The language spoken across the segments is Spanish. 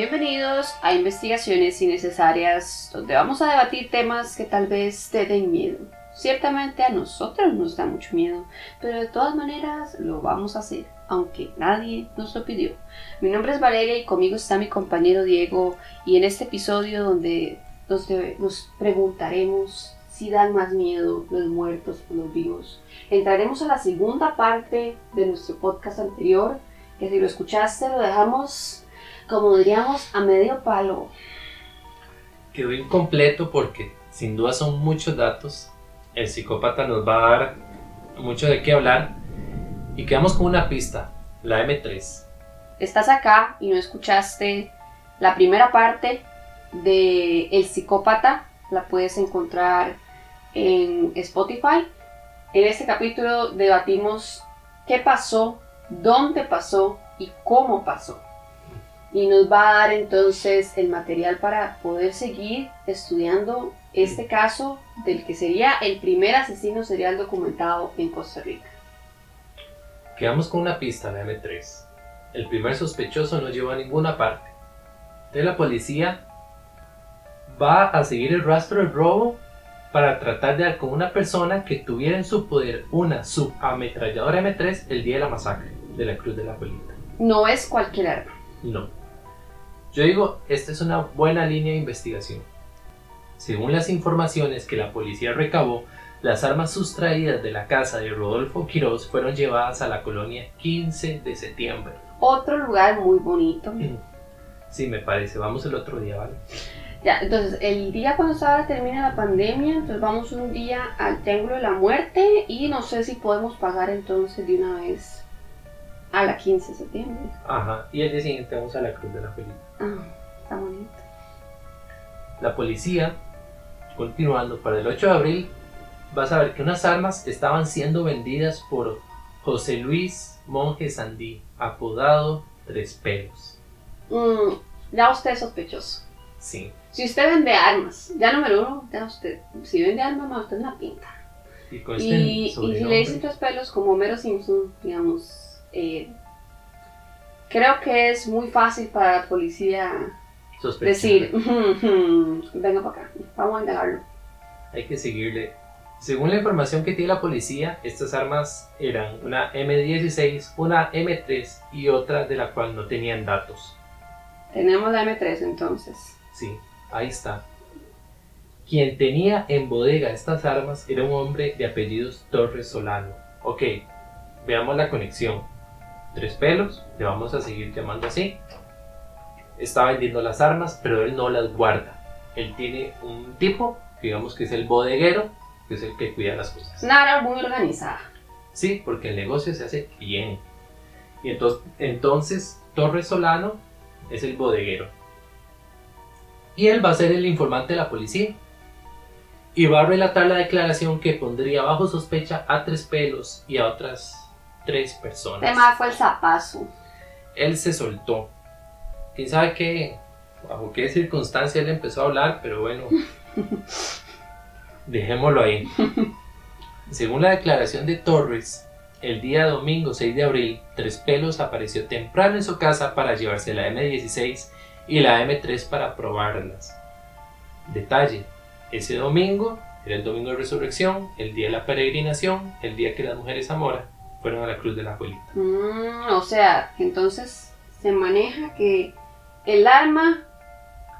Bienvenidos a Investigaciones Innecesarias, donde vamos a debatir temas que tal vez te den miedo. Ciertamente a nosotros nos da mucho miedo, pero de todas maneras lo vamos a hacer, aunque nadie nos lo pidió. Mi nombre es Valeria y conmigo está mi compañero Diego y en este episodio donde nos, nos preguntaremos si dan más miedo los muertos o los vivos. Entraremos a la segunda parte de nuestro podcast anterior, que si lo escuchaste lo dejamos, como diríamos, a medio palo. Quedó incompleto porque sin duda son muchos datos. El psicópata nos va a dar mucho de qué hablar y quedamos con una pista, la M3. Estás acá y no escuchaste la primera parte de El psicópata, la puedes encontrar en Spotify. En este capítulo debatimos qué pasó, dónde pasó y cómo pasó. Y nos va a dar entonces el material para poder seguir estudiando este caso del que sería el primer asesino serial documentado en Costa Rica. Quedamos con una pista, la M3. El primer sospechoso no llevó a ninguna parte. De la policía va a seguir el rastro del robo para tratar de dar con una persona que tuviera en su poder una subametralladora M3 el día de la masacre de la Cruz de la Colita. No es cualquier arma. No. Yo digo, esta es una buena línea de investigación. Según las informaciones que la policía recabó, las armas sustraídas de la casa de Rodolfo Quiroz fueron llevadas a la colonia 15 de septiembre. Otro lugar muy bonito. Sí, me parece. Vamos el otro día, ¿vale? Ya, entonces el día cuando ahora termina la pandemia, entonces vamos un día al Triángulo de la Muerte y no sé si podemos pagar entonces de una vez a la 15 de septiembre. Ajá, y el día siguiente vamos a la Cruz de la Feliz. Ah, está bonito. La policía, continuando para el 8 de abril, va a saber que unas armas estaban siendo vendidas por José Luis Monje Sandí, apodado Tres Pelos. Mm, ya usted es sospechoso. Sí. Si usted vende armas, ya número uno, ya usted, si vende armas, más usted es una pinta. Y, con este Y, y si sobrenombre- le dicen tres pelos como Homero Simpson, digamos, eh, creo que es muy fácil para la policía sospechar. decir, "Ujú, ujú, venga para acá, vamos a indagarlo. Hay que seguirle. Según la información que tiene la policía, estas armas eran una M16, una M3 y otra de la cual no tenían datos. Tenemos la M3 entonces. Sí, ahí está. Quien tenía en bodega estas armas era un hombre de apellidos Torres Solano. Ok, veamos la conexión. Tres pelos, le vamos a seguir llamando así. Está vendiendo las armas, pero él no las guarda. Él tiene un tipo, digamos que es el bodeguero, que es el que cuida las cosas. Área muy organizada. Sí, porque el negocio se hace bien. Y entonces, entonces Torres Solano es el bodeguero. Y él va a ser el informante de la policía. Y va a relatar la declaración que pondría bajo sospecha a tres pelos y a otras tres personas. Tema fue el zapazo. Él se soltó. ¿Quién sabe qué? Bajo qué circunstancia él empezó a hablar, pero bueno. Dejémoslo ahí. Según la declaración de Torres, el día domingo 6 de abril, Tres Pelos apareció temprano en su casa para llevarse la M16 y la M3 para probarlas. Detalle, ese domingo era el domingo de resurrección, el día de la peregrinación, el día que las mujeres Zamora fueron a la cruz de la abuelita. Mm, o sea, entonces se maneja que el arma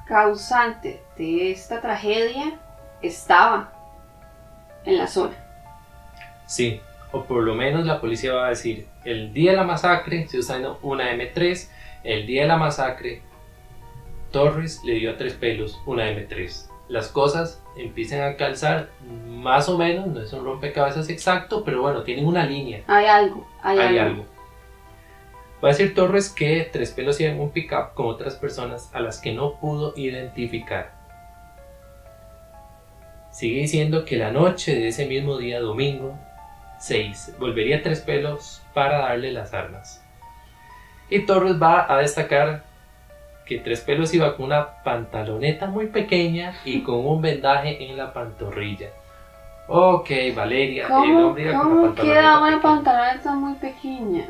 causante de esta tragedia estaba en la zona. Sí, o por lo menos la policía va a decir, el día de la masacre se usando una M3, el día de la masacre Torres le dio a tres pelos una M3. Las cosas empiezan a calzar más o menos, no es un rompecabezas exacto, pero bueno, tienen una línea, Hay algo, hay, hay algo. algo. Va a decir Torres que tres pelos iba en un pickup con otras personas a las que no pudo identificar. Sigue diciendo que la noche de ese mismo día, domingo 6, volvería tres pelos para darle las armas. Y Torres va a destacar que tres pelos iba con una pantaloneta muy pequeña y con un vendaje en la pantorrilla. Ok, Valeria, el ¿Cómo, hombre iba con la queda una pantaloneta muy pequeña?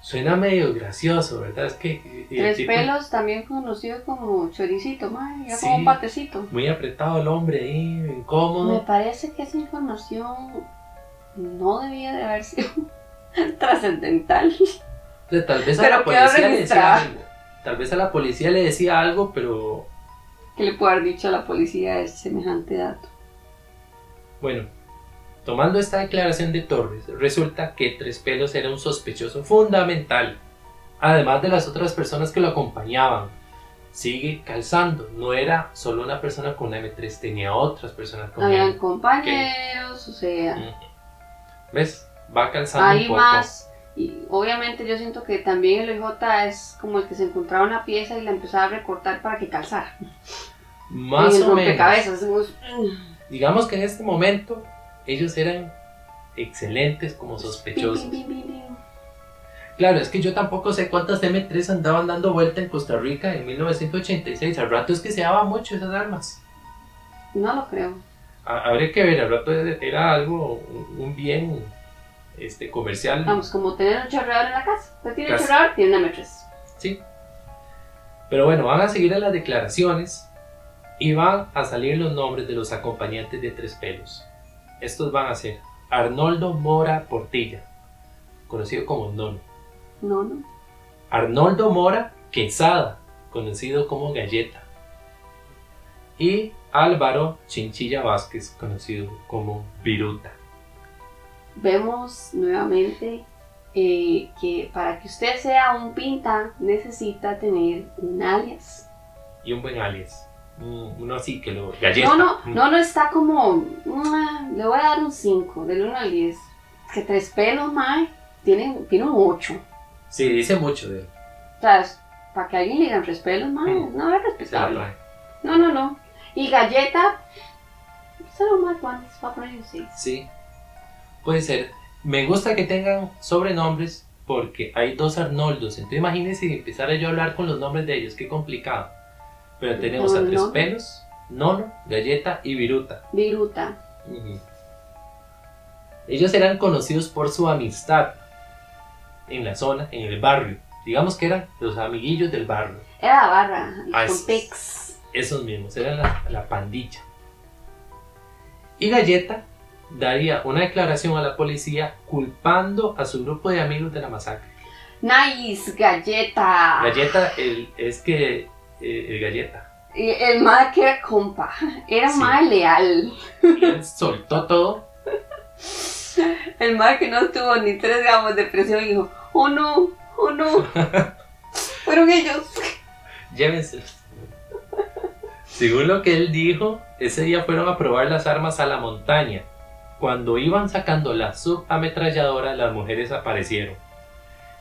Suena medio gracioso, ¿verdad? Es que... el Tres tipo pelos, también conocido como choricito, mae, era Sí. como un patecito. Muy apretado el hombre ahí, Me incómodo. parece que esa información no debía de haber sido trascendental. O sea, tal vez a Pero la quedó policía le decía algo. Tal vez a la policía le decía algo, pero ¿Qué le puedo haber dicho a la policía de semejante dato? bueno. Tomando esta declaración de Torres, resulta que Tres Pelos era un sospechoso fundamental, además de las otras personas que lo acompañaban. Sigue calzando, no era solo una persona con una M3, tenía otras personas con Habían compañeros, o sea. ¿Ves? Va calzando hay un poco. más. Y obviamente yo siento que también el OJ es como el que se encontraba una pieza y la empezaba a recortar para que calzara. Más en el o menos. rompecabezas. hacemos, Digamos que en este momento ellos eran excelentes como sospechosos. Claro, es que yo tampoco sé cuántas M3 andaban dando vuelta en Costa Rica en 1986. Al rato es que se daba mucho esas armas. No lo creo. Ha- Habría que ver, al rato era algo, un bien este, comercial. Vamos, como tener un chorreador en la casa. Usted tiene un chorreador, tiene una M3. Sí. Pero bueno, van a seguir en las declaraciones y van a salir los nombres de los acompañantes de Tres Pelos. Estos van a ser Arnoldo Mora Portilla, conocido como Nono. No, no. Arnoldo Mora Quesada, conocido como Galleta. Y Álvaro Chinchilla Vázquez, conocido como Viruta. Vemos nuevamente eh, que para que usted sea un pinta necesita tener un alias. Y un buen alias. Un- Uno así que lo. Galleta. No, no, Mm. no, no está como. Le voy a dar un 5, del 1 al 10. Es que tres pelos, mae, tiene, tiene un 8. Sí, dice mucho de él. O sea, para que alguien le digan tres pelos, mae, Mm. no es respetable. No, no, no. Y galleta, solo más guantes, va a poner un 6. Sí. Puede ser. Me gusta que tengan sobrenombres porque hay dos Arnoldos. Entonces imagínense si empezara yo a hablar con los nombres de ellos. Qué complicado. Pero tenemos a No, Tres no. Pelos, Nono, Galleta y Viruta. Viruta. Ellos eran conocidos por su amistad en la zona, en el barrio. Digamos que eran los amiguillos del barrio. Era la barra, Ah, con es- pex. Esos mismos, eran la, la pandilla. Y Galleta daría una declaración a la policía culpando a su grupo de amigos de la masacre. Nice, galleta. Galleta el- es que eh, el Galleta. El mae que era compa. Era Sí. mae leal. Él soltó todo. El mae que no tuvo ni 3 gramos de presión y dijo, oh no, oh no. Fueron ellos. Llévenselos. Según lo que él dijo, ese día fueron a probar las armas a la montaña. Cuando iban sacando la subametralladora, las mujeres aparecieron.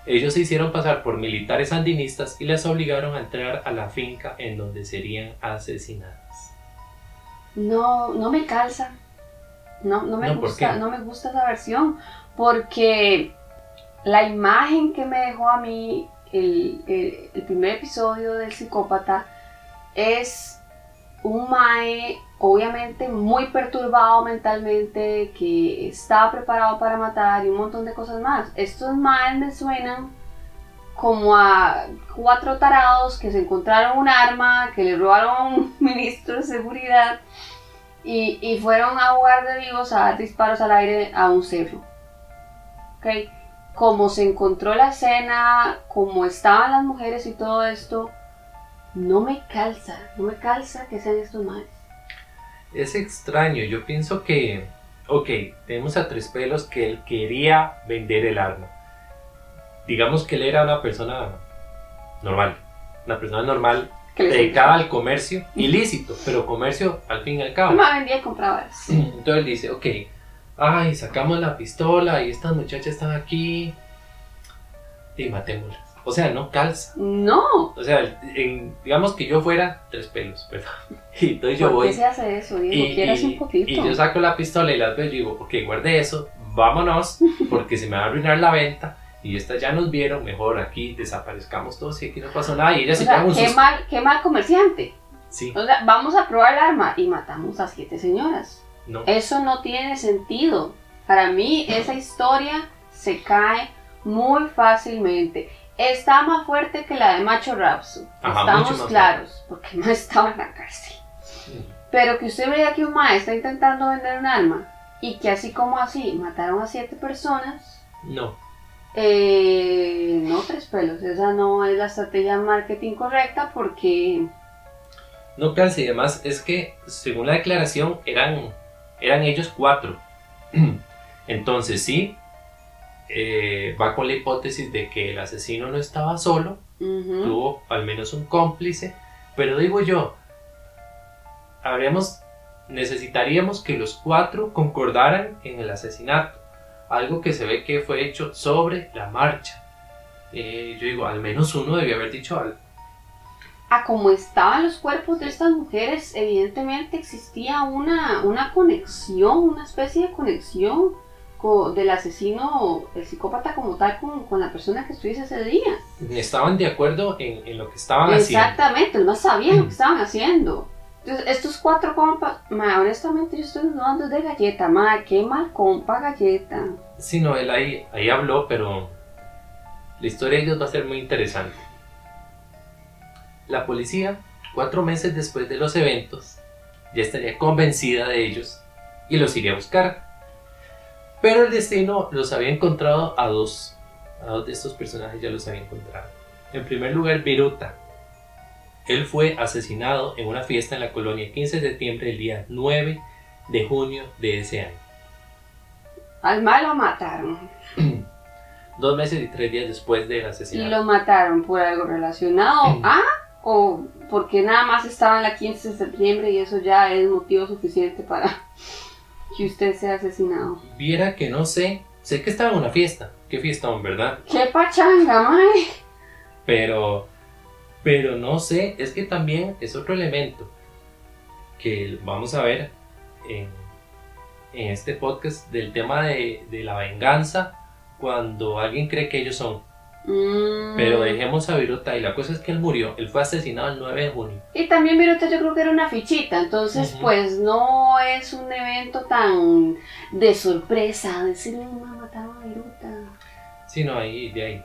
Ellos se hicieron pasar por militares sandinistas y les obligaron a entrar a la finca en donde serían asesinadas. No, no me calza. No, no me No, ¿por gusta, no me gusta esa versión. Porque la imagen que me dejó a mí el, el- el primer episodio del psicópata es un mae obviamente muy perturbado mentalmente, que estaba preparado para matar y un montón de cosas más. Estos maes me suenan como a cuatro tarados que se encontraron un arma, que le robaron a un ministro de seguridad y, fueron a jugar de vivos a dar disparos al aire a un cerro. ¿Ok? Como se encontró la escena, como estaban las mujeres y todo esto, no me calza, no me calza que sean estos maes. Es extraño, yo pienso que, ok, tenemos a Tres Pelos que él quería vender el arma. Digamos que él era una persona normal, una persona normal dedicada al comercio ilícito, pero comercio al fin y al cabo. Me vendía y compraba eso. Entonces él dice, ok, ay, sacamos la pistola y estas muchachas están aquí y matémoslas. O sea, no calza. No, O sea, en- digamos que yo fuera tres pelos, ¿verdad? Y entonces yo ¿por voy qué se hace eso? Y, Quieras y- un poquito. y yo saco la pistola y las veo y digo, ok, guarde eso, vámonos, porque se me va a arruinar la venta. Y estas ya nos vieron, mejor aquí desaparezcamos todos y aquí no pasó nada. Y ellas O se sea, qué mal, qué mal comerciante. Sí, O sea, vamos a probar el arma y matamos a siete señoras. no. Eso no tiene sentido. Para mí esa historia se cae Muy fácilmente. Está más fuerte que la de Macho Rapso. Ajá, Estamos claros, porque no estaba en la cárcel. Pero que usted vea que un maestro está intentando vender un alma y que así como así mataron a siete personas, No. eh, no tres pelos. Esa no es la estrategia de marketing correcta porque No canse y además es que, según la declaración, eran, eran ellos cuatro. Entonces sí, eh, va con la hipótesis de que el asesino no estaba solo, tuvo al menos un cómplice, pero digo yo, habríamos, necesitaríamos que los cuatro concordaran en el asesinato, algo que se ve que fue hecho sobre la marcha. Eh, yo digo, al menos uno debió haber dicho algo. a como estaban los cuerpos de estas mujeres, evidentemente existía una, una conexión, una especie de conexión co- del asesino, el psicópata como tal, con, con la persona que estuviese ese día. Estaban de acuerdo en, en lo que estaban haciendo. Exactamente, más sabían lo que estaban haciendo. Entonces, estos cuatro compas, ma, honestamente yo estoy dudando de galleta, ma, qué mal compa galleta. Sí, no, él ahí, ahí habló, pero la historia de ellos va a ser muy interesante. La policía, cuatro meses después de los eventos, ya estaría convencida de ellos y los iría a buscar. Pero el destino los había encontrado a dos. A dos de estos personajes ya los había encontrado. En primer lugar, Viruta. Él fue asesinado en una fiesta en la colonia 15 de septiembre del día 9 de junio de ese año. Al mal lo mataron. Dos meses y tres días después del Y asesinato. lo mataron por algo relacionado a o porque nada más estaba en la 15 de septiembre y eso ya es motivo suficiente para que usted sea asesinado. Viera que no sé, sé que estaba en una fiesta, qué fiesta, ¿verdad? ¡Qué pachanga, mae! Pero, pero no sé, es que también es otro elemento que vamos a ver en, en este podcast del tema de, de la venganza cuando alguien cree que ellos son. Mm. Pero dejemos a Viruta y la cosa es que él murió, él fue asesinado el 9 de junio. Y también Viruta yo creo que era una fichita, entonces pues no es un evento tan de sorpresa, decirle me mataron a Viruta. Sí, no, ahí, de ahí.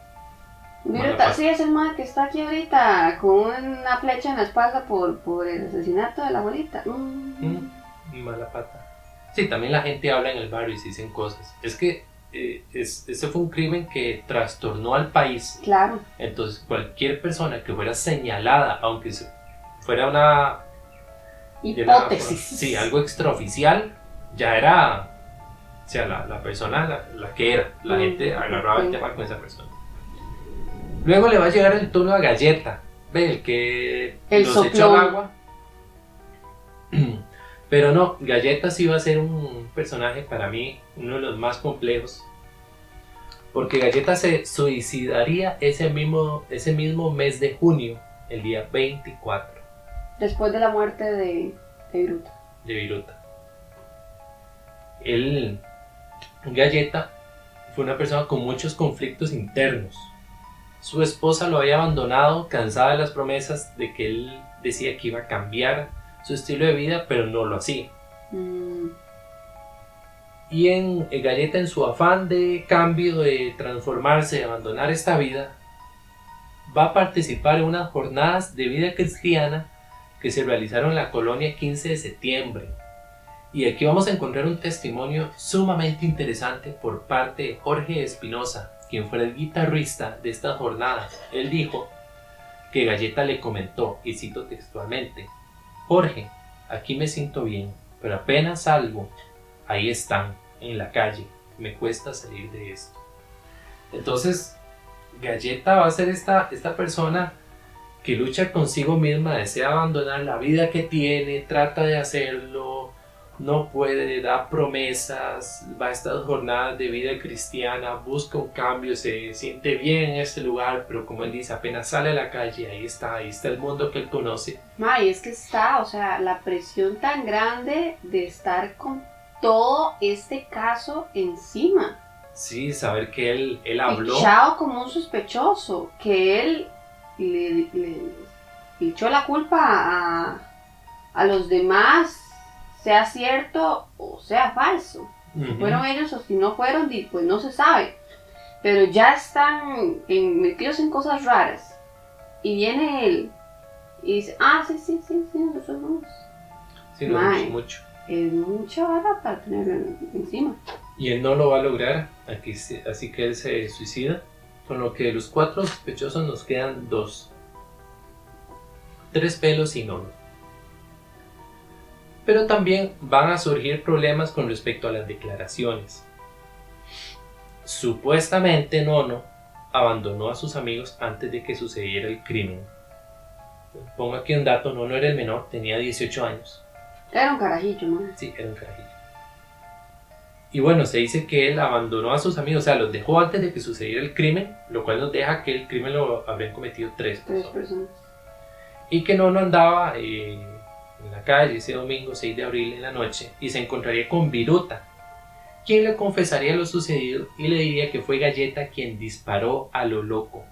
Viruta, sí es el man que está aquí ahorita con una flecha en la espalda por, por el asesinato de la abuelita. Mm. Mm, mala pata. Sí, también la gente habla en el barrio y se dicen cosas. Es que eh, es, ese fue un crimen que trastornó al país. Claro. Entonces, cualquier persona que fuera señalada, aunque fuera una. Hipótesis. sí, algo extraoficial, ya era. O sea, la, la persona la, la que era. La Mm, gente agarraba el ok. tema con esa persona. Luego le va a llegar el turno a Galleta. Ve, el que El los echó al agua. Pero no, Galleta sí va a ser un personaje para mí, uno de los más complejos. Porque Galleta se suicidaría ese mismo, ese mismo mes de junio, el día 24 Después de la muerte de, de Viruta. de Viruta. Él, Galleta, fue una persona con muchos conflictos internos. Su esposa lo había abandonado, cansada de las promesas de que él decía que iba a cambiar su estilo de vida, pero no lo hacía. Mm, Y en eh, Galleta, en su afán de cambio, de transformarse, de abandonar esta vida, va a participar en unas jornadas de vida cristiana que se realizaron en la colonia 15 de septiembre. Y aquí vamos a encontrar un testimonio sumamente interesante por parte de Jorge Espinosa, quien fue el guitarrista de estas jornadas. Él dijo que Galleta le comentó, y cito textualmente, Jorge, aquí me siento bien, pero apenas salgo, ahí están, en la calle, me cuesta salir de esto. Entonces, Galleta va a ser esta, esta persona que lucha consigo misma, desea abandonar la vida que tiene, trata de hacerlo, no puede, da promesas, va a estas jornadas de vida cristiana, busca un cambio, se siente bien en este lugar, pero como él dice, apenas sale a la calle, ahí está, ahí está el mundo que él conoce. ma, y es que está, o sea, la presión tan grande de estar con todo este caso encima. Sí, saber que él, él habló. Fichado como un sospechoso, que él le, le- le echó la culpa a, a los demás, sea cierto o sea falso. Ujú. Fueron ellos o si no fueron, pues no se sabe. pero ya están en- metidos en cosas raras. Y viene él y dice, ah, sí, sí, sí, sí, nosotros. Sí, no mucho. Es mucha vara para tenerlo en- encima. Y él no lo va a lograr, aquí así que él se suicida. Con lo que de los cuatro sospechosos nos quedan dos. Tres pelos y Nono. Pero también van a surgir problemas con respecto a las declaraciones. Supuestamente Nono abandonó a sus amigos antes de que sucediera el crimen. Pongo aquí un dato, Nono era el menor, tenía 18 años. Era un carajillo, man. Sí, era un carajillo. Y bueno, se dice que él abandonó a sus amigos, o sea, los dejó antes de que sucediera el crimen, lo cual nos deja que el crimen lo habrían cometido tres Tres personas. personas. Y que no, no andaba eh, en la calle ese domingo 6 de abril en la noche y se encontraría con Viruta, quien le confesaría lo sucedido y le diría que fue Galleta quien disparó a lo loco.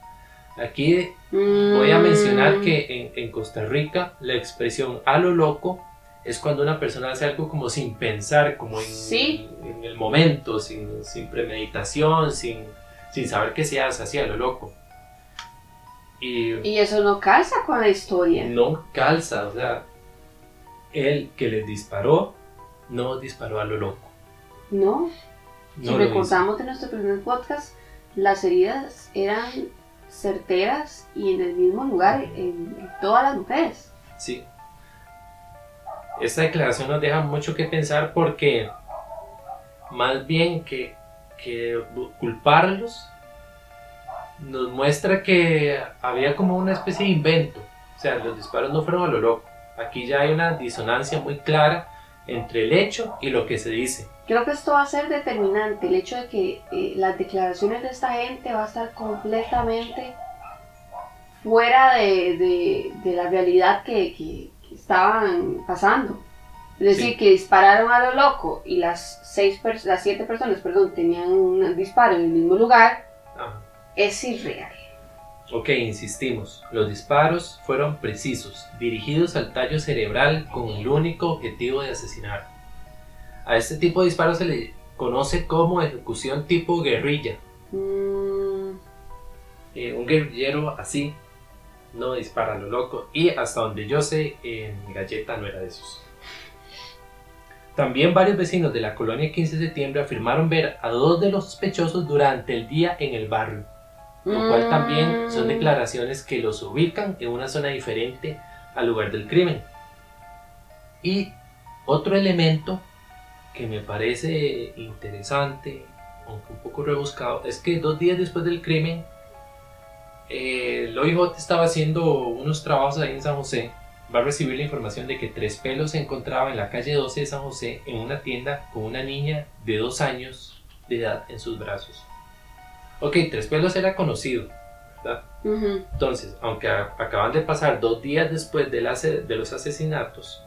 Aquí Voy a mencionar Mm, que en, en Costa Rica la expresión a lo loco es cuando una persona hace algo como sin pensar, como en, Sí. en el momento, sin, sin premeditación, sin, sin saber qué se hace, así a lo loco. Y Y eso no calza con la historia. no calza, o sea, él que les disparó, no disparó a lo loco. No. No si lo hizo. recordamos de nuestro primer podcast, las heridas eran certeras y en el mismo lugar en todas las mujeres. Sí. Esta declaración nos deja mucho que pensar porque más bien que, culparlos nos muestra que había como una especie de invento. O sea, los disparos no fueron a lo loco. Aquí ya hay una disonancia muy clara entre el hecho y lo que se dice. Creo que esto va a ser determinante, el hecho de que eh, las declaraciones de esta gente va a estar completamente fuera de, la realidad que- que estaban pasando. Es decir, Sí. que dispararon a lo loco y las, seis pers- las siete personas perdón, tenían un disparo en el mismo lugar, Ah, es irreal. Ok, insistimos. Los disparos fueron precisos, dirigidos al tallo cerebral con el único objetivo de asesinar. A este tipo de disparos se le conoce como ejecución tipo guerrilla. Mm, Eh, un guerrillero así no dispara a lo loco y hasta donde yo sé, en Galleta no era de esos. También varios vecinos de la colonia 15 de septiembre afirmaron ver a dos de los sospechosos durante el día en el barrio lo cual también son mm, declaraciones que los ubican en una zona diferente al lugar del crimen. Y otro elemento que me parece interesante, aunque un poco rebuscado, es que dos días después del crimen, eh, el OIJ estaba haciendo unos trabajos ahí en San José. Va a recibir la información de que Tres Pelos se encontraba en la calle 12 de San José en una tienda con una niña de dos años de edad en sus brazos. Ok, Tres Pelos era conocido, ¿verdad? Entonces, aunque acaban de pasar dos días después de los asesinatos,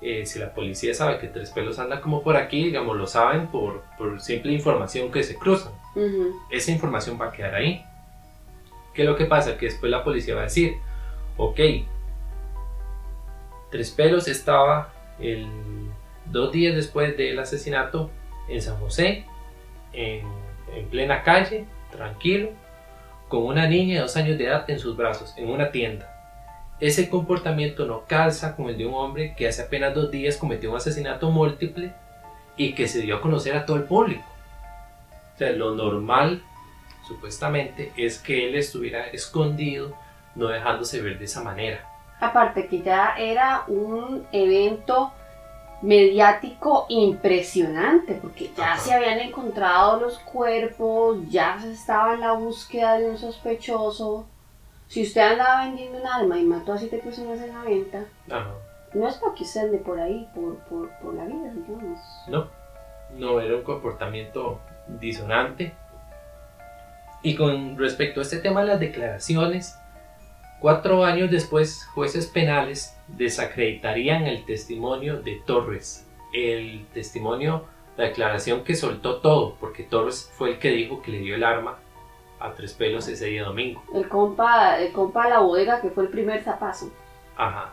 eh, si la policía sabe que Tres Pelos anda como por aquí, digamos, lo saben por, por simple información que se cruzan. Esa información va a quedar ahí. ¿Qué es lo que pasa? Que después la policía va a decir, ok, Tres Pelos estaba el, dos días después del asesinato en San José, en, en plena calle, tranquilo, con una niña de dos años de edad en sus brazos, en una tienda. Ese comportamiento no calza con el de un hombre que hace apenas dos días cometió un asesinato múltiple y que se dio a conocer a todo el público. O sea, lo normal, supuestamente, es que él estuviera escondido, no dejándose ver de esa manera. Aparte que ya era un evento mediático impresionante, porque ya Ajá. se habían encontrado los cuerpos, ya se estaba en la búsqueda de un sospechoso. Si usted andaba vendiendo un alma y mató a siete personas en la venta, Ajá. no es porque usted ande por ahí, por, por, por la vida, digamos. No, no era un comportamiento disonante. Y con respecto a este tema de las declaraciones, cuatro años después, jueces penales desacreditarían el testimonio de Torres. El testimonio, la declaración que soltó todo, porque Torres fue el que dijo que le dio el arma a Tres Pelos ese día domingo. El compa, el compa de la bodega que fue el primer zapazo. Ajá.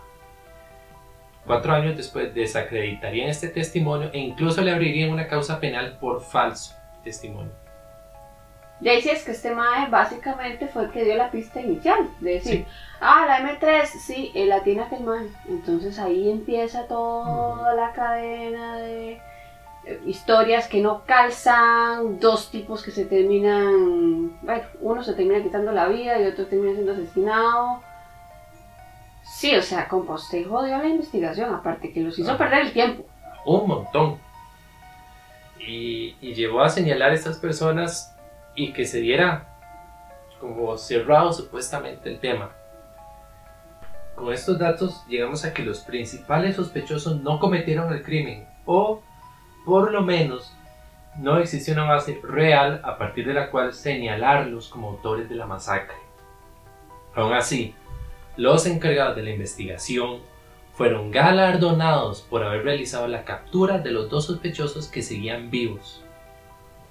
Cuatro años después desacreditarían este testimonio e incluso le abrirían una causa penal por falso testimonio. De ahí sí es que este mae básicamente fue el que dio la pista inicial. De decir, ah, la M3, sí, eh, la tiene aquel mae. Entonces ahí empieza toda la cadena de eh, historias que no calzan, dos tipos que se terminan, bueno, uno se termina quitando la vida y otro termina siendo asesinado. Sí, o sea, composte y jodió la investigación, aparte que los hizo Ajá. perder el tiempo. un montón. Y, y llevó a señalar a estas personas y que se diera como cerrado supuestamente el tema. Con estos datos llegamos a que los principales sospechosos no cometieron el crimen o por lo menos no existe una base real a partir de la cual señalarlos como autores de la masacre. Aún así, los encargados de la investigación fueron galardonados por haber realizado la captura de los dos sospechosos que seguían vivos.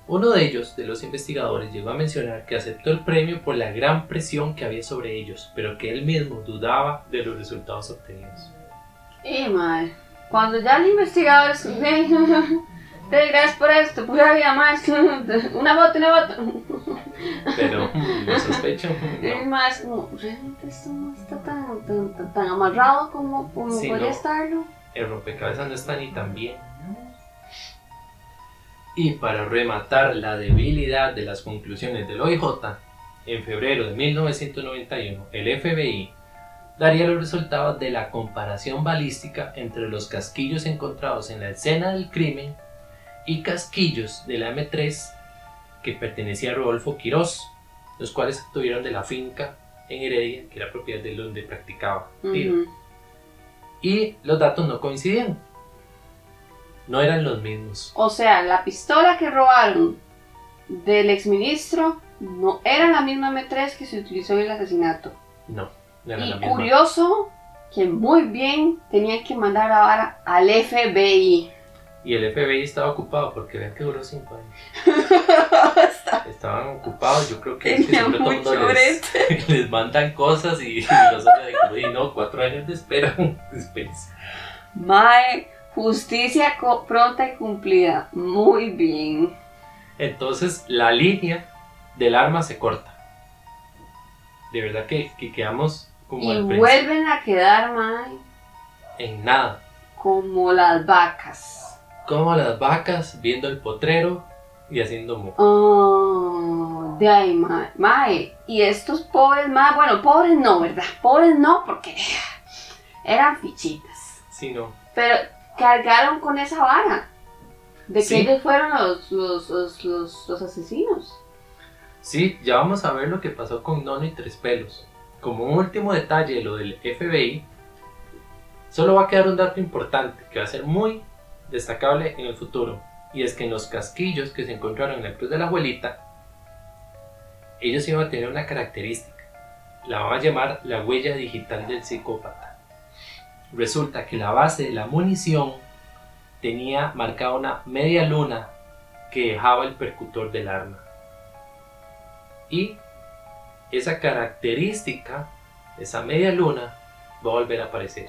Uno de ellos, de los investigadores, llegó a mencionar que aceptó el premio por la gran presión que había sobre ellos, pero que él mismo dudaba de los resultados obtenidos. Y madre, cuando ya el investigador es, "Te gracias por esto, pura vida más, una foto, una foto. Pero lo sospecho, Y no. más como, realmente esto no está tan, tan, tan, tan amarrado como, como Sí, podría no. estarlo. El rompecabezas no está ni tan bien. Y para rematar la debilidad de las conclusiones del OIJ, en febrero de 1991, el FBI daría los resultados de la comparación balística entre los casquillos encontrados en la escena del crimen y casquillos de la M3 que pertenecía a Rodolfo Quirós, los cuales obtuvieron de la finca en Heredia, que era propiedad de donde practicaba tiro y los datos no coincidían. No eran los mismos. O sea, la pistola que robaron del exministro no era la misma M3 que se utilizó en el asesinato. No, no eran la Y misma. curioso que muy bien tenían que mandar ahora al FBI. Y el FBI estaba ocupado porque vean que duró 5 años. Estaban ocupados, yo creo que, es que siempre todo mundo les, les mandan cosas y, y los otros de "Y no, 4 años de espera. Espérense. Mae, justicia pronta y cumplida. Muy bien. Entonces la línea del arma se corta. De verdad que, que quedamos como Y al vuelven a quedar, mae, en nada. como las vacas. Como las vacas viendo el potrero y haciendo mo. Oh, de ahí, mae. Mae, y estos pobres, mae, bueno, pobres no, ¿verdad? Pobres no, porque eran fichitas. Sí, no. Pero cargaron con esa vara. De que Sí. ellos fueron los, los, los, los, los asesinos. Sí, ya vamos a ver lo que pasó con Nono y Tres Pelos. Como un último detalle de lo del FBI, solo va a quedar un dato importante que va a ser muy destacable en el futuro. Y es que en los casquillos que se encontraron en la cruz de la abuelita, ellos iban a tener una característica. La van a llamar la huella digital del psicópata. Resulta que la base de la munición tenía marcada una media luna que dejaba el percutor del arma. Y esa característica, esa media luna, va a volver a aparecer.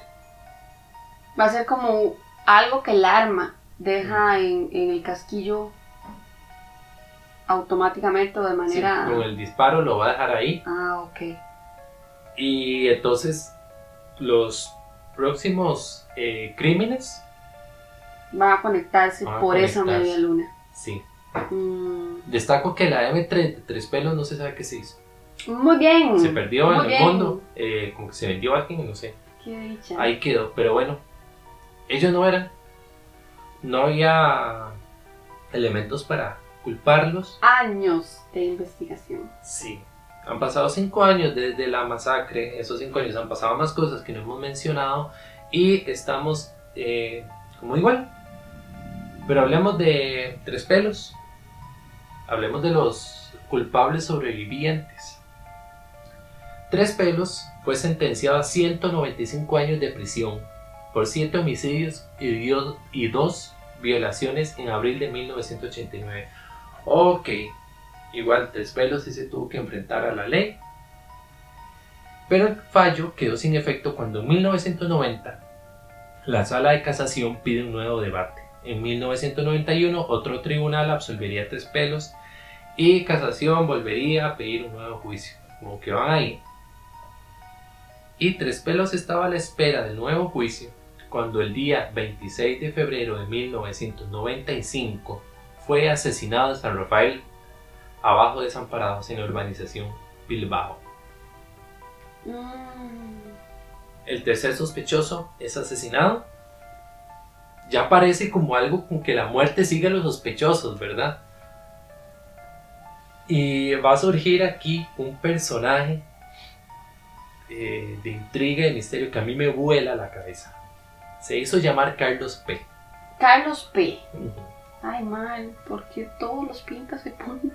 Va a ser como algo que el arma deja en, en el casquillo automáticamente o de Sí, manera... con el disparo lo va a dejar ahí. Ah, ok. Y entonces los próximos eh, crímenes, Va a conectarse a por esa media luna. sí. Mm, Destaco que la M3 de tres pelos no se sabe qué se hizo. Muy bien. Se perdió en el mundo, eh, como que se vendió a alguien, no sé. Qué dicha. Ahí quedó, pero bueno, ellos no eran. No había elementos para culparlos. Años de investigación. Sí. Han pasado cinco años desde la masacre. Esos cinco años han pasado más cosas que no hemos mencionado. Y estamos eh, como igual. Pero hablemos de tres pelos. Hablemos de los culpables sobrevivientes. Tres pelos fue sentenciado a 195 años de prisión por siete homicidios y, dio- y dos violaciones en abril de 1989. Ok, igual Tres Pelos sí se tuvo que enfrentar a la ley. Pero el fallo quedó sin efecto cuando en 1990 la sala de casación pide un nuevo debate. En 1991 otro tribunal absolvería Tres Pelos Y casación volvería a pedir un nuevo juicio. Como que van ahí. Y Tres Pelos estaba a la espera del nuevo juicio cuando el día 26 de febrero de 1995 fue asesinado San Rafael, abajo desamparados en la urbanización Bilbao. Mm. El tercer sospechoso es asesinado. Ya parece como algo con que la muerte sigue a los sospechosos, ¿verdad? Y va a surgir aquí un personaje eh, de intriga y misterio que a mí me vuela la cabeza. Se hizo llamar Carlos P. Carlos P. Ay, mal, ¿por qué todos los pintas se ponen?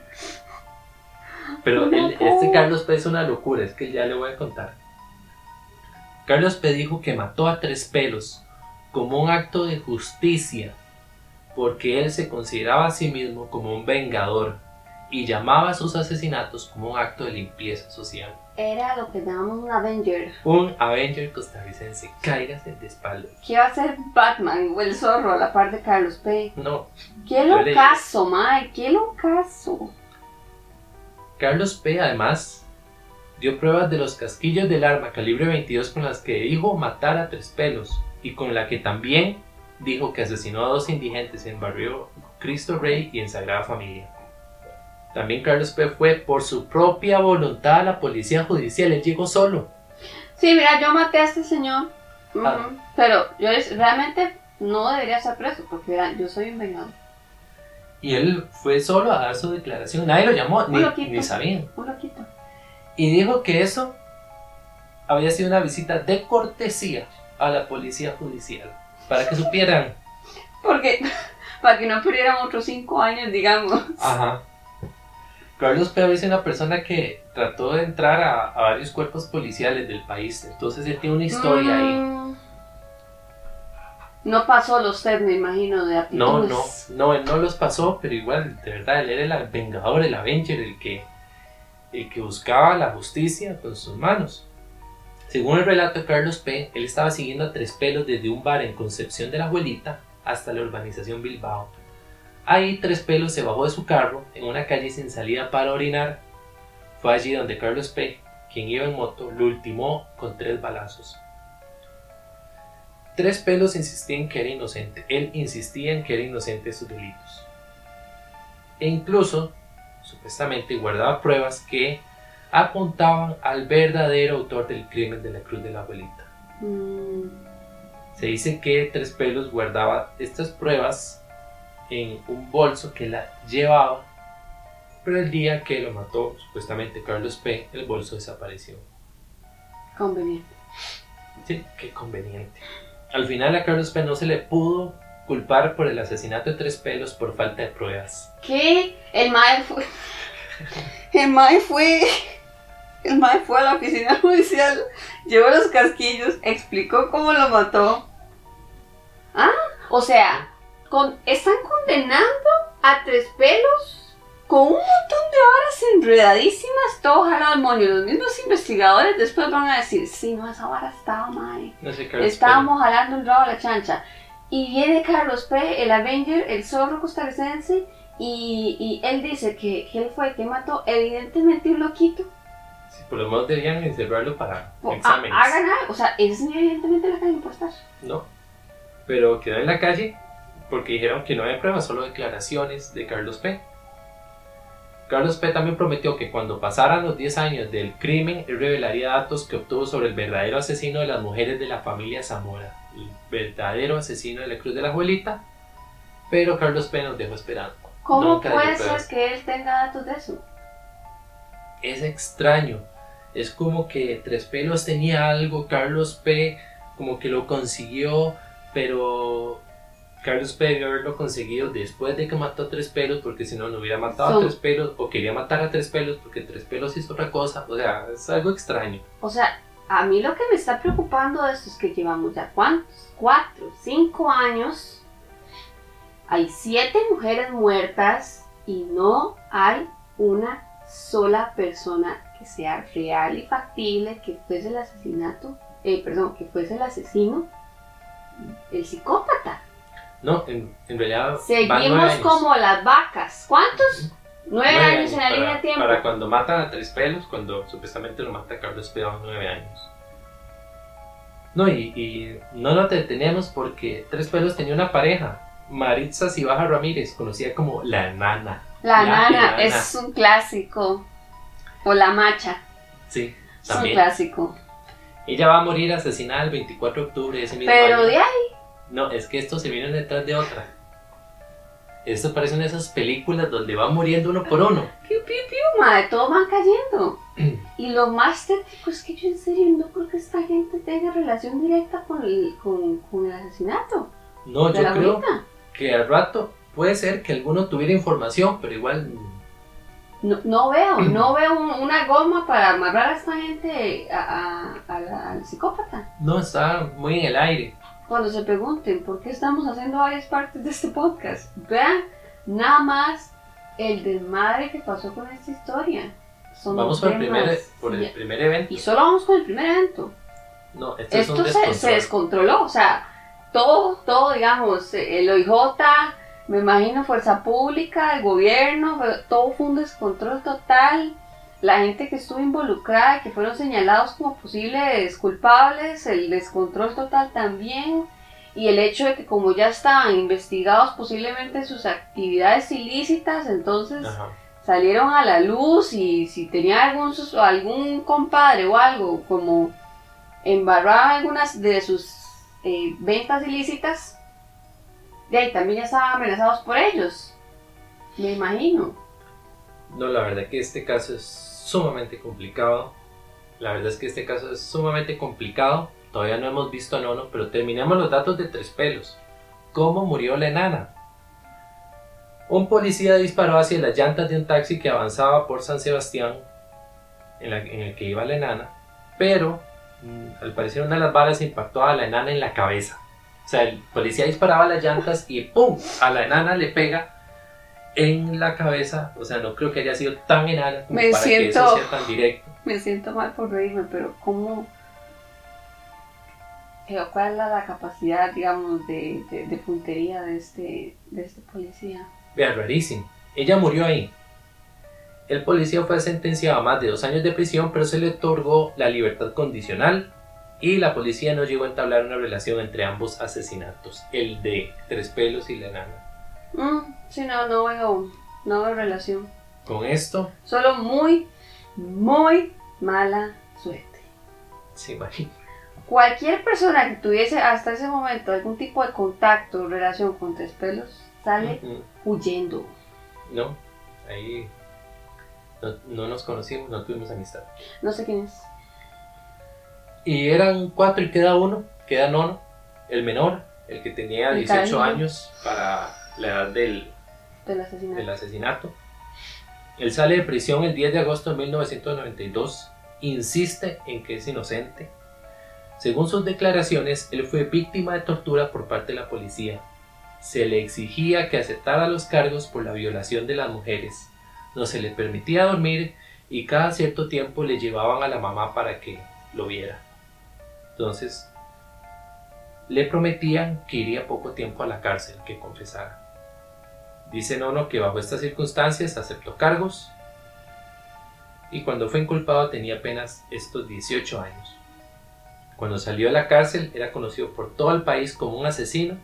Pero el- este Carlos P es una locura, es que ya le voy a contar. Carlos P dijo que mató a tres pelos como un acto de justicia, porque él se consideraba a sí mismo como un vengador y llamaba a sus asesinatos como un acto de limpieza social. Era lo que llamamos un Avenger. Un Avenger costarricense, cáigase de espalda. ¿Qué va a ser Batman o el zorro a la par de Carlos P? No, ¡Qué locazo, Mae! ¡Qué locazo! Carlos P. además dio pruebas de los casquillos del arma calibre 22 con las que dijo matar a tres pelos y con la que también dijo que asesinó a dos indigentes en barrio Cristo Rey y en Sagrada Familia. También Carlos P. fue por su propia voluntad a la policía judicial, él llegó solo. Sí, mira, yo maté a este señor. Ah. Pero yo realmente no debería estar preso porque yo soy un vengador. Y él fue solo a dar su declaración, nadie lo llamó, ni, loquito. ni sabían. Un loquito. Y dijo que eso había sido una visita de cortesía a la policía judicial, para que supieran Porque, para que no perdieran otros cinco años, digamos. Ajá. Carlos P. es una persona que trató de entrar a, a varios cuerpos policiales del país, entonces él tiene una historia ahí. Mm. No pasó los test, me imagino, de No, aptitudes. no, no, él no los pasó, pero igual, de verdad, él era el vengador, el Avenger, el que, el que buscaba la justicia con sus manos. Según el relato de Carlos P., él estaba siguiendo a Tres Pelos desde un bar en Concepción de la Abuelita hasta la urbanización Bilbao. Ahí Tres Pelos se bajó de su carro en una calle sin salida para orinar. Fue allí donde Carlos P., quien iba en moto, lo ultimó con tres balazos. Tres Pelos insistía en que era inocente. Él insistía en que era inocente de sus delitos. E incluso, supuestamente, guardaba pruebas que apuntaban al verdadero autor del crimen de la Cruz de la Abuelita. Mm. Se dice que Tres Pelos guardaba estas pruebas en un bolso que la llevaba, pero el día que lo mató, supuestamente Carlos P., el bolso desapareció. Conveniente. Sí, qué conveniente. Al final a Carlos P. no se le pudo culpar por el asesinato de Tres Pelos por falta de pruebas. ¿Qué? El mae fue. El mae fue. El mae fue a la oficina judicial, llevó los casquillos, explicó cómo lo mató. Ah, o sea, con, están condenando a tres pelos con un montón de horas enredadísimas, todo jalado al moño. Los mismos investigadores después van a decir: Sí, no, esa vara estaba mae. No sé, Carlos Estábamos jalando el rabo a la chancha. Y viene Carlos P., el Avenger, el zorro costarricense, y, y él dice que, que él fue el que mató, evidentemente un loquito. Sí, por lo menos deberían encerrarlo para ha- exámenes. hagan algo. O sea, señor evidentemente la calle por estar. No. Pero quedó en la calle porque dijeron que no había pruebas, solo declaraciones de Carlos P. Carlos P. también prometió que cuando pasaran los 10 años del crimen, él revelaría datos que obtuvo sobre el verdadero asesino de las mujeres de la familia Zamora, el verdadero asesino de la Cruz de la Abuelita, pero Carlos P. nos dejó esperando. ¿Cómo Nunca puede ser que él tenga datos de eso? Es extraño, es como que Tres Pelos tenía algo, Carlos P. como que lo consiguió, pero Carlos P. debió haberlo conseguido después de que mató a Tres Pelos, porque si no, no hubiera matado a Tres Pelos, o quería matar a Tres Pelos porque Tres Pelos hizo otra cosa, o sea, es algo extraño. O sea, a mí lo que me está preocupando de esto es que llevamos ya cuántos, cuatro, cinco años. Hay siete mujeres muertas y no hay una sola persona que sea real y factible que fuese el asesinato, eh, perdón, que fuese el asesino, el psicópata. No, en, en realidad Seguimos como las vacas. ¿Cuántos? Nueve, Nueve años en la para- línea de tiempo. Para cuando matan a Tres Pelos, cuando supuestamente lo mata Carlos Espinosa, nueve años. No, y, y no nos detenemos porque Tres Pelos tenía una pareja, Maritza Cibaja Ramírez, conocida como La Nana. La, La nana es un clásico. O la macha. Sí, Es un clásico. Ella va a morir asesinada el 24 de octubre de ese mismo Pero año. de ahí. No, es que esto se viene detrás de otra. Esto parece una de esas películas donde va muriendo uno por uno. Piu, piu, piu, madre, todos van cayendo. Y lo más tétrico es que yo en serio no creo que esta gente tenga relación directa con el, con, con el asesinato No, yo creo que al rato puede ser que alguno tuviera información, pero igual No, no veo, no veo un- una goma para amarrar a esta gente a, a- a la- al psicópata. no está muy en el aire. Cuando se pregunten por qué estamos haciendo varias partes de este podcast, vean nada más el desmadre que pasó con esta historia. Son Vamos por el, primer, por el primer evento. y solo vamos con el primer evento. No, esto, es Esto se, se descontrol. descontroló, o sea, todo, todo, digamos, eh, el OIJ, me imagino Fuerza Pública, el gobierno, todo fue un descontrol total. La gente que estuvo involucrada, que fueron señalados como posibles culpables, el descontrol total también. Y el hecho de que como ya estaban investigados posiblemente sus actividades ilícitas, entonces Ajá. salieron a la luz y si tenía algún, sus- algún compadre o algo como embarraba algunas de sus eh, ventas ilícitas, de ahí también ya estaban amenazados por ellos. Me imagino. No, la verdad que este caso es sumamente complicado. La verdad es que este caso es sumamente complicado. Todavía no hemos visto a Nono, pero terminemos los datos de tres pelos. ¿Cómo murió la enana? Un policía disparó hacia las llantas de un taxi que avanzaba por San Sebastián, en, la- en el que iba la enana, pero mm, al parecer una de las balas impactó a la enana en la cabeza. O sea, el policía disparaba las llantas y ¡pum! A la enana le pega en la cabeza. O sea, no creo que haya sido tan enana como Me para que eso sea tan directo. Me siento mal por reírme, pero ¿cómo? eh, ¿Cuál es la, capacidad, digamos, de, de- de puntería de este, de este policía? Vea, rarísimo. Ella murió ahí. El policía fue sentenciado a más de dos años de prisión, pero se le otorgó la libertad condicional y la policía no llegó a entablar una relación entre ambos asesinatos, el de Tres Pelos y la enana. Mm, sí, no, no veo, no veo relación. Con esto, Solo muy, muy mala suerte. se imagina. Cualquier persona que tuviese hasta ese momento algún tipo de contacto o relación con tres pelos sale huyendo. No, ahí no, no nos conocimos, no tuvimos amistad. No sé quién es. Y eran cuatro y queda uno, queda Nono, el menor, el que tenía El 18 cariño. años para la edad del, Del asesinato. del asesinato. Él sale de prisión el 10 de agosto de 1992, insiste en que es inocente. Según sus declaraciones, él fue víctima de tortura por parte de la policía. Se le exigía que aceptara los cargos por la violación de las mujeres. No se le permitía dormir y cada cierto tiempo le llevaban a la mamá para que lo viera. Entonces, le prometían que iría poco tiempo a la cárcel, que confesara. Dice Nono que bajo estas circunstancias aceptó cargos y cuando fue inculpado tenía apenas estos 18 años. Cuando salió de la cárcel era conocido por todo el país como un asesino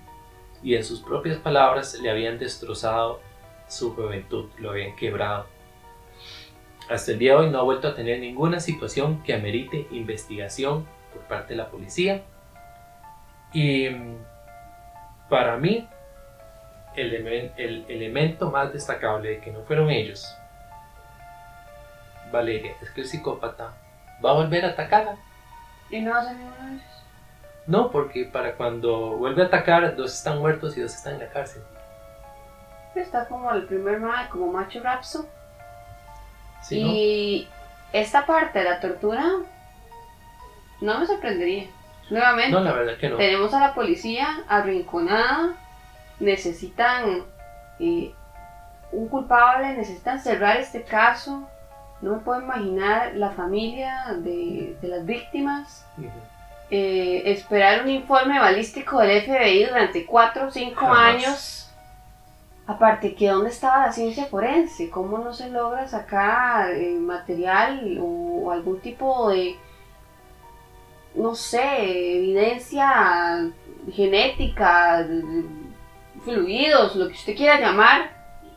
y en sus propias palabras le habían destrozado su juventud, lo habían quebrado. Hasta el día de hoy no ha vuelto a tener ninguna situación que amerite investigación por parte de la policía. Y mm, para mí, elemen- el elemento más destacable de que no fueron ellos, Valeria, es que el psicópata va a volver a atacarla. Y no ninguno de ellos. No, porque para cuando vuelve a atacar, dos están muertos y dos están en la cárcel. Está como el primer mal, como macho rapso. ¿Sí, no? y esta parte de la tortura no me sorprendería. Nuevamente, No, la verdad que no. tenemos a la policía arrinconada, necesitan eh, un culpable, necesitan cerrar este caso. No me puedo imaginar la familia de, de las víctimas. Eh, esperar un informe balístico del FBI durante 4 o 5 Jamás. años. Aparte, que dónde estaba la ciencia forense, cómo no se logra sacar eh, material o algún tipo de, no sé, evidencia genética, de- de fluidos, lo que usted quiera llamar,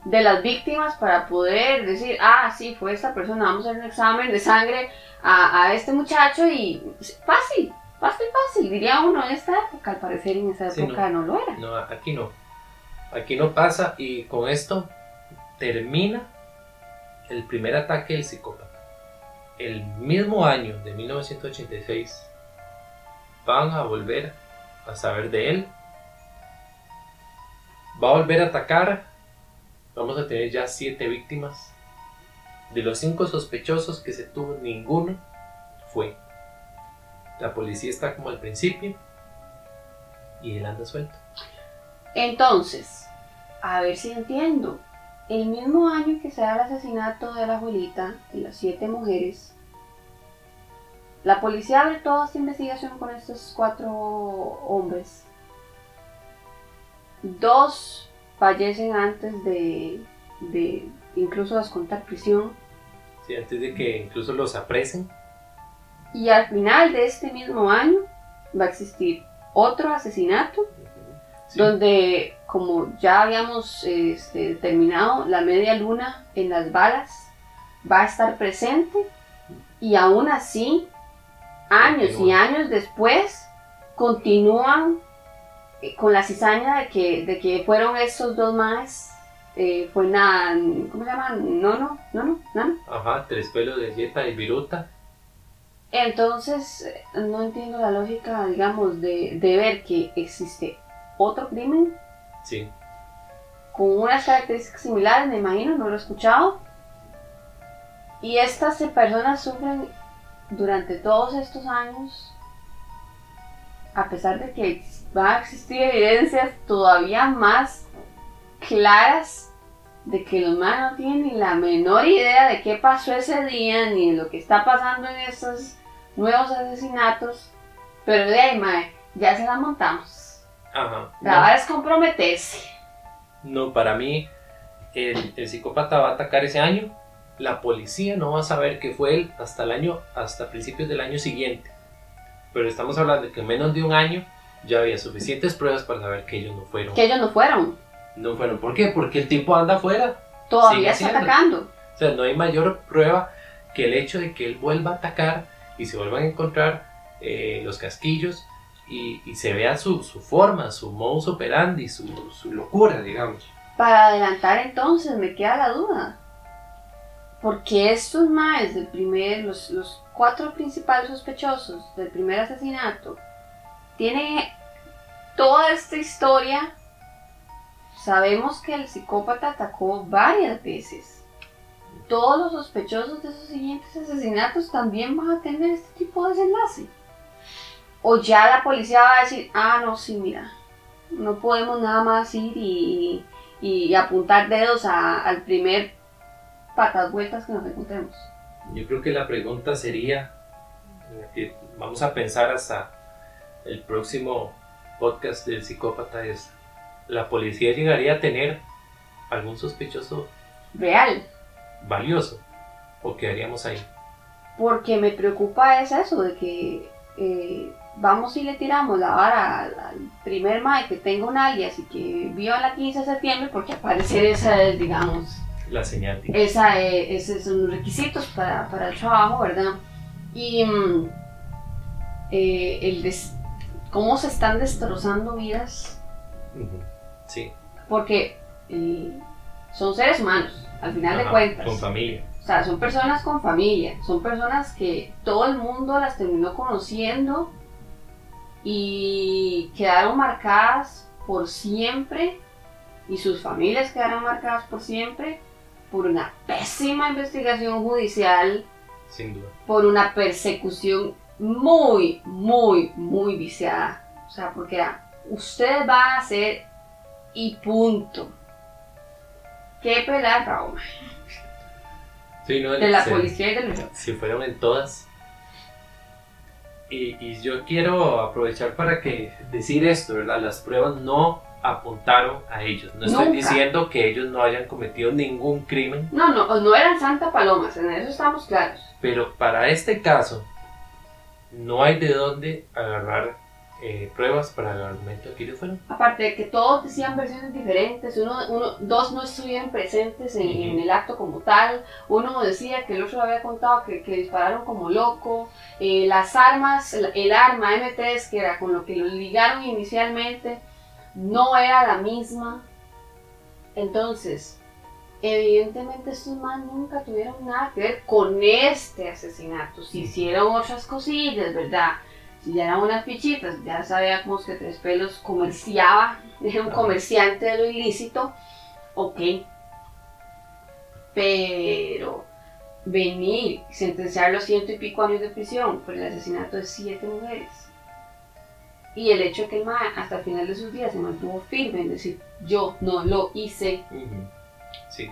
de las víctimas para poder decir, ah, sí, fue esta persona, vamos a hacer un examen de sangre a, a este muchacho y fácil, fácil, fácil, diría uno en esta época, al parecer en esa Sí, época no lo era. No, aquí no. Aquí no pasa y con esto termina el primer ataque del psicópata. El mismo año de 1986 van a volver a saber de él. Va a volver a atacar. Vamos a tener ya siete víctimas. De los cinco sospechosos que se tuvo, ninguno fue. La policía está como al principio y él anda suelto. Entonces, a ver si entiendo. El mismo año que se da el asesinato de la abuelita, de las siete mujeres, la policía abre toda esta investigación con estos cuatro hombres. Dos fallecen antes de, de incluso descontar prisión. Sí, antes de que incluso los apresen. Y al final de este mismo año va a existir otro asesinato Sí. donde como ya habíamos este, determinado, la media luna en las balas va a estar presente y aún así, años y años después, continúan con la cizaña de que, de que fueron estos dos más, eh, fue Nan, ¿cómo se llama? Nono, Nono, Nano. Ajá, tres pelos de dieta y viruta. Entonces, eh, no entiendo la lógica, digamos, de, de ver que existe otro crimen Sí, con unas características similares, me imagino, no lo he escuchado. Y estas eh, personas sufren durante todos estos años, a pesar de que van a existir evidencias todavía más claras de que los más no tienen ni la menor idea de qué pasó ese día, ni de lo que está pasando en estos nuevos asesinatos. Pero de ahí, mae, ya se la montamos. ajá. La vara es comprometerse. No, para mí, el, el psicópata va a atacar ese año. La policía no va a saber que fue él hasta el año, hasta principios del año siguiente. Pero estamos hablando de que en menos de un año ya había suficientes pruebas para saber que ellos no fueron. Que ellos no fueron. No fueron. ¿Por qué? Porque el tipo anda afuera. Todavía está siendo. atacando. O sea, no hay mayor prueba que el hecho de que él vuelva a atacar y se vuelvan a encontrar eh, los casquillos y, y se vea su, su forma, su modus operandi, su, su locura, digamos. Para adelantar entonces, me queda la duda. Porque estos maes del primer, los, los cuatro principales sospechosos del primer asesinato, tienen toda esta historia. Sabemos que el psicópata atacó varias veces. Todos los sospechosos de esos siguientes asesinatos también van a tener este tipo de desenlace. O ya la policía va a decir, ah, no, sí, mira, no podemos nada más ir y, y apuntar dedos al primer patas vueltas que nos encontremos. Yo creo que la pregunta sería, que vamos a pensar hasta el próximo podcast del psicópata es, ¿la policía llegaría a tener algún sospechoso Real. valioso? ¿O quedaríamos ahí? Porque me preocupa es eso, de que eh, vamos y le tiramos la vara al, primer mae que tenga un alias y que viva la 15 de septiembre, porque al parecer esa es, digamos, La señal. de- esa, eh, esos son los requisitos para, para el trabajo, ¿verdad? Y mm, eh, el des- cómo se están destrozando vidas. Sí. porque eh, son seres humanos, al final de cuentas. Con familia. O sea, son personas con familia, son personas que todo el mundo las terminó conociendo y quedaron marcadas por siempre y sus familias quedaron marcadas por siempre por una pésima investigación judicial, Sin duda. por una persecución muy, muy, muy viciada. O sea, porque era, usted va a hacer y punto. Qué pelada trauma Sí, no, de la se- policía y de los Se fueron en todas. Y, y yo quiero aprovechar para que decir esto, ¿verdad? Las pruebas no apuntaron a ellos. No estoy Nunca. diciendo que ellos no hayan cometido ningún crimen, No, no, no eran Santa Palomas, en eso estamos claros. pero para este caso no hay de dónde agarrar eh, pruebas para el argumento de que ellos fueron. Aparte de que todos decían versiones diferentes, uno, uno, dos no estuvieron presentes en, Ujú. en el acto como tal, uno decía que el otro había contado que, que dispararon como loco, eh, las armas, el, el arma M3 que era con lo que los ligaron inicialmente, no era la misma. Entonces, evidentemente estos más nunca tuvieron nada que ver con este asesinato. Si hicieron otras cosillas, ¿verdad? Si ya eran unas fichitas, ya sabíamos que Tres Pelos comerciaba, era un comerciante de lo ilícito, ok. Pero venir y sentenciarlo a ciento y pico años de prisión por el asesinato de siete mujeres. Y el hecho de que el MAE hasta el final de sus días se mantuvo firme en decir yo no lo hice, Sí.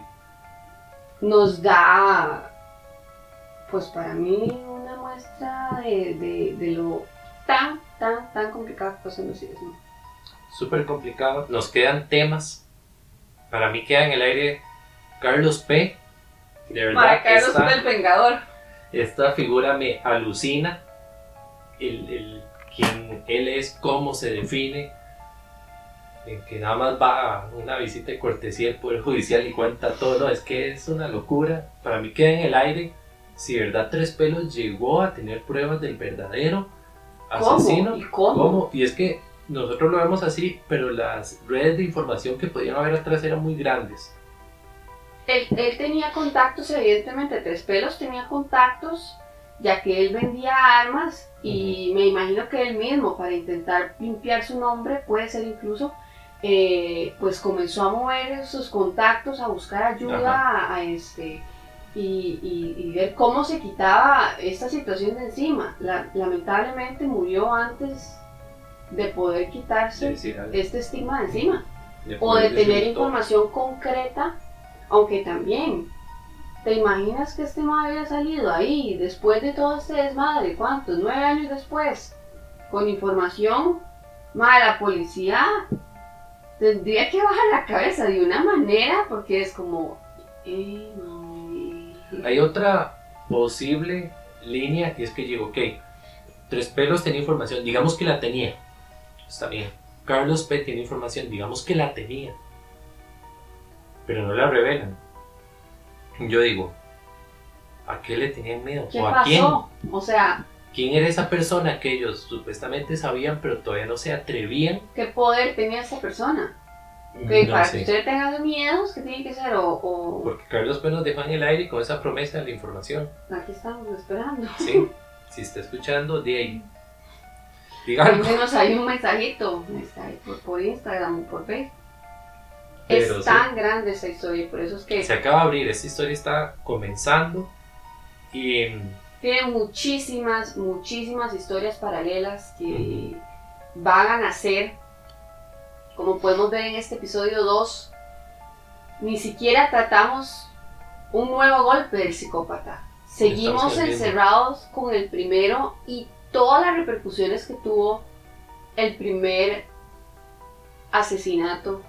nos da, pues para mí, una muestra de, de- de lo tan, tan, tan complicado que puede ser el civismo. súper complicado. Nos quedan temas. Para mí queda en el aire Carlos P. De verdad, Para Carlos esta, el Vengador. esta figura me alucina. El, el- quién él es, cómo se define. En que nada más va a una visita de cortesía del Poder Judicial y cuenta todo. No, es que es una locura. Para mí queda en el aire si verdad Tres Pelos llegó a tener pruebas del verdadero asesino. ¿Cómo? ¿Y cómo? ¿Cómo? Y es que nosotros lo vemos así, pero las redes de información que podían haber atrás eran muy grandes. Él, él tenía contactos, evidentemente, Tres Pelos tenía contactos, ya que él vendía armas y me imagino que él mismo, para intentar limpiar su nombre, puede ser incluso, eh, pues comenzó a mover sus contactos, a buscar ayuda, a, a este, y, y- y ver cómo se quitaba esta situación de encima. La- lamentablemente murió antes de poder quitarse algo, este estigma de encima. De o de tener información concreta, aunque también, ¿te imaginas que este madre había salido ahí después de todo este desmadre? ¿Cuántos? ¿Nueve años después? Con información, madre, la policía tendría que bajar la cabeza de una manera porque es como... eh. Hay otra posible línea y es que llegó, ok, Tres Pelos tenía información, digamos que la tenía, está bien. Carlos P tiene información, digamos que la tenía, pero no la revelan. Yo digo, ¿a qué le tenían miedo? ¿Qué ¿O a quién? pasó? O sea, ¿Quién era esa persona que ellos supuestamente sabían, pero todavía no se atrevían? ¿qué poder tenía esa persona? Que No para sé. que usted tenga miedos, ¿qué tiene que ser? O, o- Porque Carlos P nos dejó en el aire con esa promesa de la información. aquí estamos esperando. ¿sí? si está escuchando, de ahí. Diga algo. Mándenos ahí un mensajito por Instagram o por Facebook. Pero es sí. tan grande esta historia, por eso es que Se acaba de abrir, esta historia está comenzando y mm, tiene muchísimas, muchísimas historias paralelas que van a nacer. Como podemos ver en este episodio 2, ni siquiera tratamos un nuevo golpe del psicópata. Seguimos encerrados con el primero y todas las repercusiones que tuvo el primer asesinato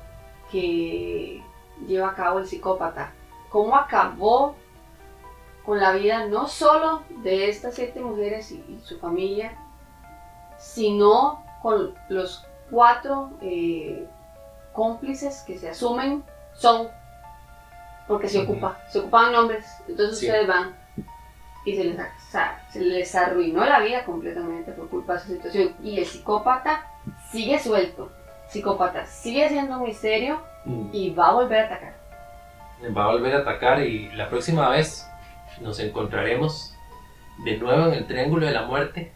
que lleva a cabo el psicópata. Cómo acabó con la vida no solo de estas siete mujeres y, y su familia, sino con los cuatro eh, cómplices que se asumen son, porque se ocupa, se ocupan nombres, entonces Sí. ustedes van y se les, o sea, se les arruinó la vida completamente por culpa de esa situación. Y el psicópata sigue suelto, psicópata sigue siendo un misterio y va a volver a atacar. va a volver a atacar y la próxima vez nos encontraremos de nuevo en el Triángulo de la Muerte.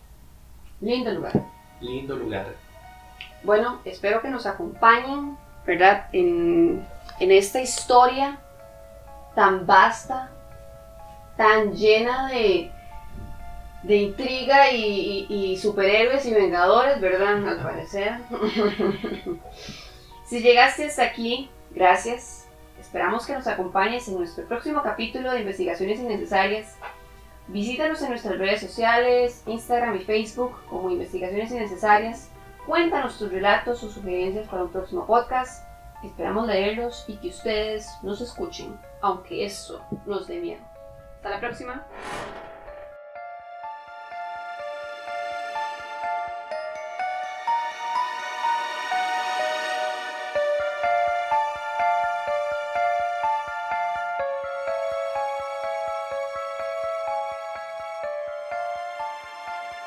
Lindo lugar. Lindo lugar. Bueno, espero que nos acompañen, ¿verdad? En, en esta historia tan vasta, tan llena de, de intriga y, y- y superhéroes y vengadores, ¿verdad? Al parecer. si llegaste hasta aquí, gracias. Esperamos que nos acompañes en nuestro próximo capítulo de Investigaciones Innecesarias. Visítanos en nuestras redes sociales, Instagram y Facebook como Investigaciones Innecesarias Cuéntanos tus relatos o sugerencias para un próximo podcast. Esperamos leerlos y que ustedes nos escuchen, aunque eso nos dé miedo. Hasta la próxima.